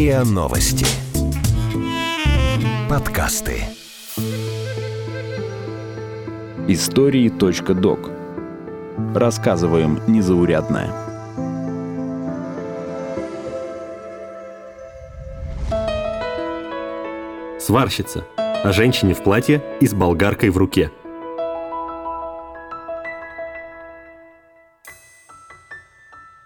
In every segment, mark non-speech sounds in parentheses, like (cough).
РИА Новости. Подкасты. Истории.док. Рассказываем незаурядное. Сварщица. О женщине в платье и с болгаркой в руке –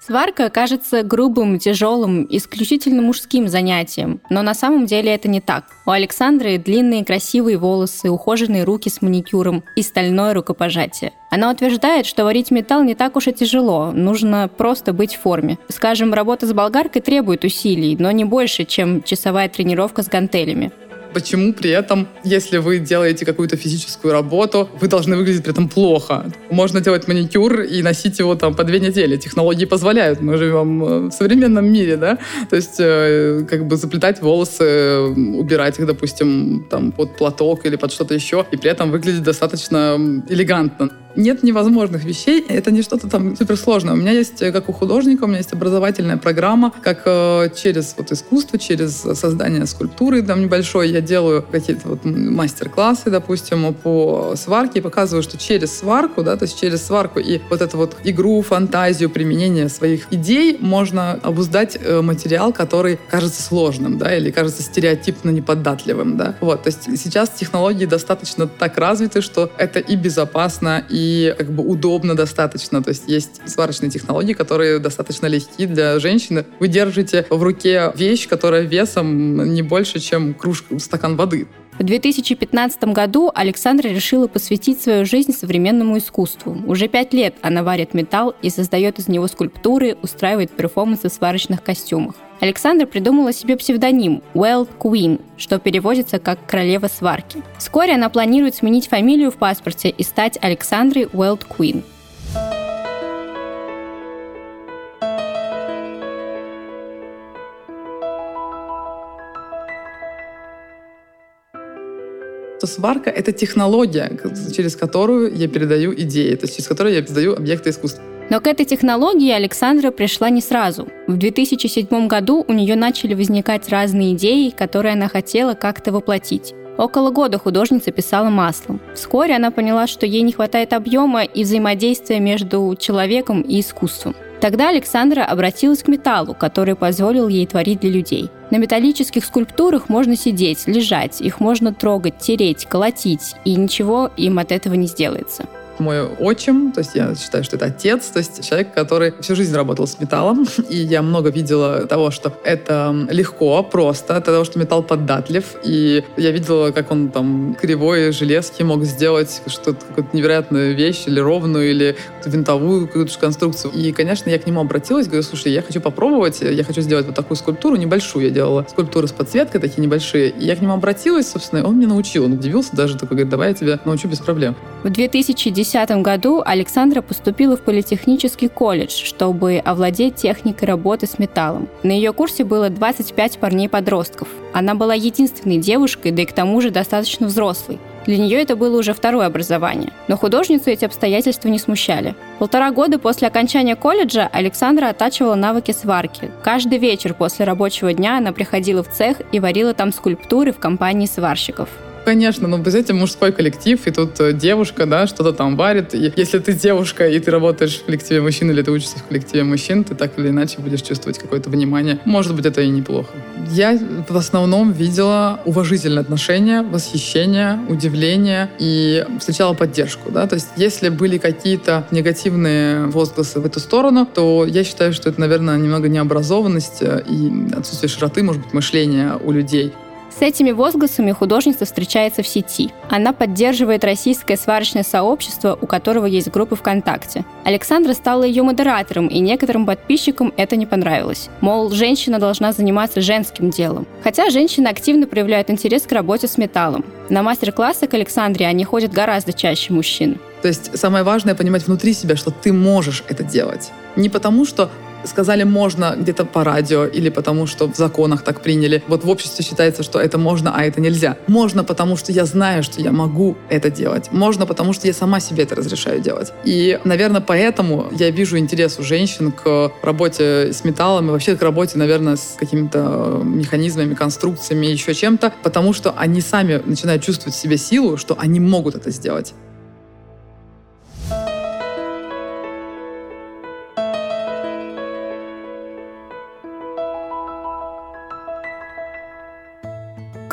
Сварка кажется грубым, тяжелым, исключительно мужским занятием, но на самом деле это не так. У Александры длинные красивые волосы, ухоженные руки с маникюром и стальное рукопожатие. Она утверждает, что варить металл не так уж и тяжело, нужно просто быть в форме. Скажем, работа с болгаркой требует усилий, но не больше, чем часовая тренировка с гантелями. Почему при этом, если вы делаете какую-то физическую работу, вы должны выглядеть при этом плохо? Можно делать маникюр и носить его там по две недели. Технологии позволяют. Мы живем э, в современном мире, да? То есть э, как бы заплетать волосы, убирать их, допустим, там под платок или под что-то еще, и при этом выглядеть достаточно элегантно нет невозможных вещей, это не что-то там суперсложное. У меня есть, э, как у художника, у меня есть образовательная программа, как э, через вот искусство, через создание скульптуры там небольшой, я делаю какие-то вот мастер-классы, допустим, по сварке и показываю, что через сварку, да, то есть через сварку и вот эту вот игру, фантазию, применение своих идей можно обуздать э, материал, который кажется сложным, да, или кажется стереотипно неподатливым, да. Вот, то есть сейчас технологии достаточно так развиты, что это и безопасно, и и как бы удобно достаточно. То есть есть сварочные технологии, которые достаточно легки для женщины. Вы держите в руке вещь, которая весом не больше, чем кружка, стакан воды. В 2015 году Александра решила посвятить свою жизнь современному искусству. Уже пять лет она варит металл и создает из него скульптуры, устраивает перформансы в сварочных костюмах. Александра придумала себе псевдоним Weld Queen, что переводится как «королева сварки». Вскоре она планирует сменить фамилию в паспорте и стать Александрой Weld Queen. сварка — это технология, через которую я передаю идеи, то есть через которую я передаю объекты искусства. Но к этой технологии Александра пришла не сразу. В 2007 году у нее начали возникать разные идеи, которые она хотела как-то воплотить. Около года художница писала маслом. Вскоре она поняла, что ей не хватает объема и взаимодействия между человеком и искусством. Тогда Александра обратилась к металлу, который позволил ей творить для людей. На металлических скульптурах можно сидеть, лежать, их можно трогать, тереть, колотить, и ничего им от этого не сделается мой отчим, то есть я считаю, что это отец, то есть человек, который всю жизнь работал с металлом, (laughs) и я много видела того, что это легко, просто, того, что металл податлив, и я видела, как он там кривой железки мог сделать что-то, какую-то невероятную вещь, или ровную, или винтовую какую-то конструкцию. И, конечно, я к нему обратилась, говорю, слушай, я хочу попробовать, я хочу сделать вот такую скульптуру небольшую, я делала скульптуры с подсветкой, такие небольшие, и я к нему обратилась, собственно, и он мне научил, он удивился даже, такой, говорит, давай я тебя научу без проблем. В 2010 2010 году Александра поступила в политехнический колледж, чтобы овладеть техникой работы с металлом. На ее курсе было 25 парней-подростков. Она была единственной девушкой, да и к тому же достаточно взрослой. Для нее это было уже второе образование. Но художницу эти обстоятельства не смущали. Полтора года после окончания колледжа Александра оттачивала навыки сварки. Каждый вечер после рабочего дня она приходила в цех и варила там скульптуры в компании сварщиков. Конечно, но без этого мужской коллектив, и тут э, девушка, да, что-то там варит. И если ты девушка, и ты работаешь в коллективе мужчин, или ты учишься в коллективе мужчин, ты так или иначе будешь чувствовать какое-то внимание. Может быть, это и неплохо. Я в основном видела уважительное отношение, восхищение, удивление и встречала поддержку, да, то есть если были какие-то негативные возгласы в эту сторону, то я считаю, что это, наверное, немного необразованность э, и отсутствие широты, может быть, мышления у людей. С этими возгласами художница встречается в сети. Она поддерживает российское сварочное сообщество, у которого есть группы ВКонтакте. Александра стала ее модератором, и некоторым подписчикам это не понравилось. Мол, женщина должна заниматься женским делом. Хотя женщины активно проявляют интерес к работе с металлом. На мастер-классы к Александре они ходят гораздо чаще мужчин. То есть самое важное понимать внутри себя, что ты можешь это делать. Не потому, что сказали можно где-то по радио или потому что в законах так приняли. Вот в обществе считается, что это можно, а это нельзя. Можно, потому что я знаю, что я могу это делать. Можно, потому что я сама себе это разрешаю делать. И, наверное, поэтому я вижу интерес у женщин к работе с металлом и вообще к работе, наверное, с какими-то механизмами, конструкциями, еще чем-то, потому что они сами начинают чувствовать в себе силу, что они могут это сделать.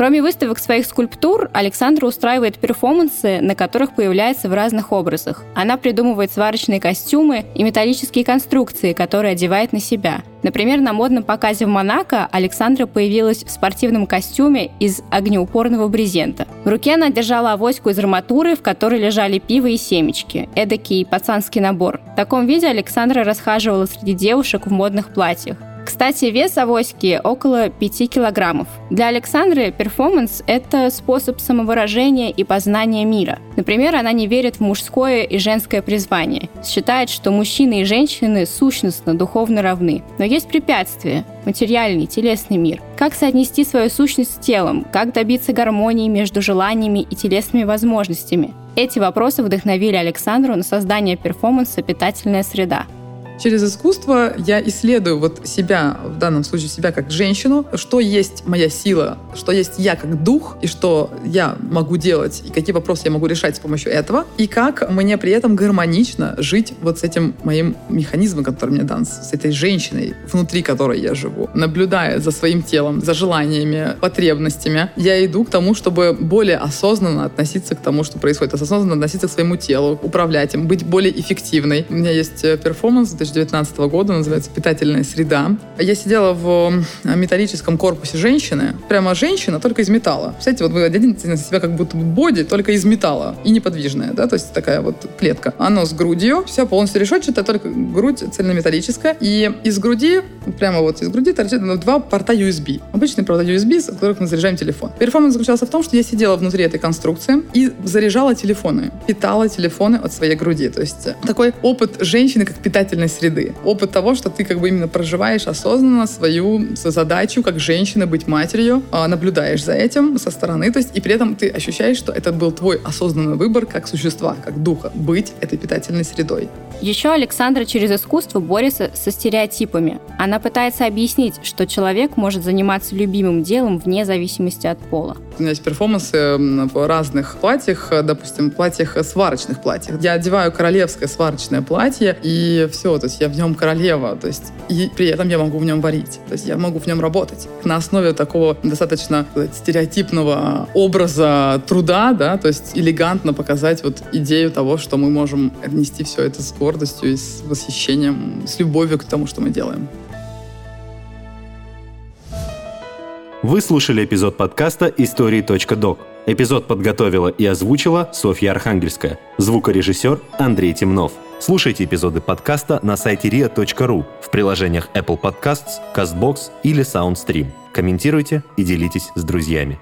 Кроме выставок своих скульптур, Александра устраивает перформансы, на которых появляется в разных образах. Она придумывает сварочные костюмы и металлические конструкции, которые одевает на себя. Например, на модном показе в Монако Александра появилась в спортивном костюме из огнеупорного брезента. В руке она держала авоську из арматуры, в которой лежали пиво и семечки. Эдакий пацанский набор. В таком виде Александра расхаживала среди девушек в модных платьях. Кстати, вес авоськи около 5 килограммов. Для Александры перформанс – это способ самовыражения и познания мира. Например, она не верит в мужское и женское призвание. Считает, что мужчины и женщины сущностно, духовно равны. Но есть препятствия – материальный, телесный мир. Как соотнести свою сущность с телом? Как добиться гармонии между желаниями и телесными возможностями? Эти вопросы вдохновили Александру на создание перформанса «Питательная среда». Через искусство я исследую вот себя, в данном случае себя как женщину, что есть моя сила, что есть я как дух, и что я могу делать, и какие вопросы я могу решать с помощью этого, и как мне при этом гармонично жить вот с этим моим механизмом, который мне дан, с этой женщиной, внутри которой я живу. Наблюдая за своим телом, за желаниями, потребностями, я иду к тому, чтобы более осознанно относиться к тому, что происходит, осознанно относиться к своему телу, управлять им, быть более эффективной. У меня есть э, перформанс 2019 года, называется «Питательная среда». Я сидела в металлическом корпусе женщины, прямо женщина, только из металла. Представляете, вот вы оденете на себя как будто боди, только из металла и неподвижная, да, то есть такая вот клетка. Оно с грудью, все полностью решетчатое, только грудь цельнометаллическая. И из груди, прямо вот из груди торчат два порта USB. Обычные порта USB, с которых мы заряжаем телефон. Перформанс заключался в том, что я сидела внутри этой конструкции и заряжала телефоны, питала телефоны от своей груди. То есть такой опыт женщины как питательной среды. Опыт того, что ты как бы именно проживаешь осознанно свою задачу как женщина быть матерью, а, наблюдаешь за этим со стороны, то есть и при этом ты ощущаешь, что это был твой осознанный выбор как существа, как духа, быть этой питательной средой. Еще Александра через искусство борется со стереотипами. Она пытается объяснить, что человек может заниматься любимым делом вне зависимости от пола. Есть перформансы в разных платьях, допустим, платьях, сварочных платьях. Я одеваю королевское сварочное платье, и все, то есть я в нем королева, то есть и при этом я могу в нем варить, то есть я могу в нем работать. На основе такого достаточно сказать, стереотипного образа труда, да, то есть элегантно показать вот идею того, что мы можем нести все это с гордостью и с восхищением, с любовью к тому, что мы делаем. Вы слушали эпизод подкаста «Истории.док». Эпизод подготовила и озвучила Софья Архангельская. Звукорежиссер Андрей Темнов. Слушайте эпизоды подкаста на сайте ria.ru в приложениях Apple Podcasts, CastBox или SoundStream. Комментируйте и делитесь с друзьями.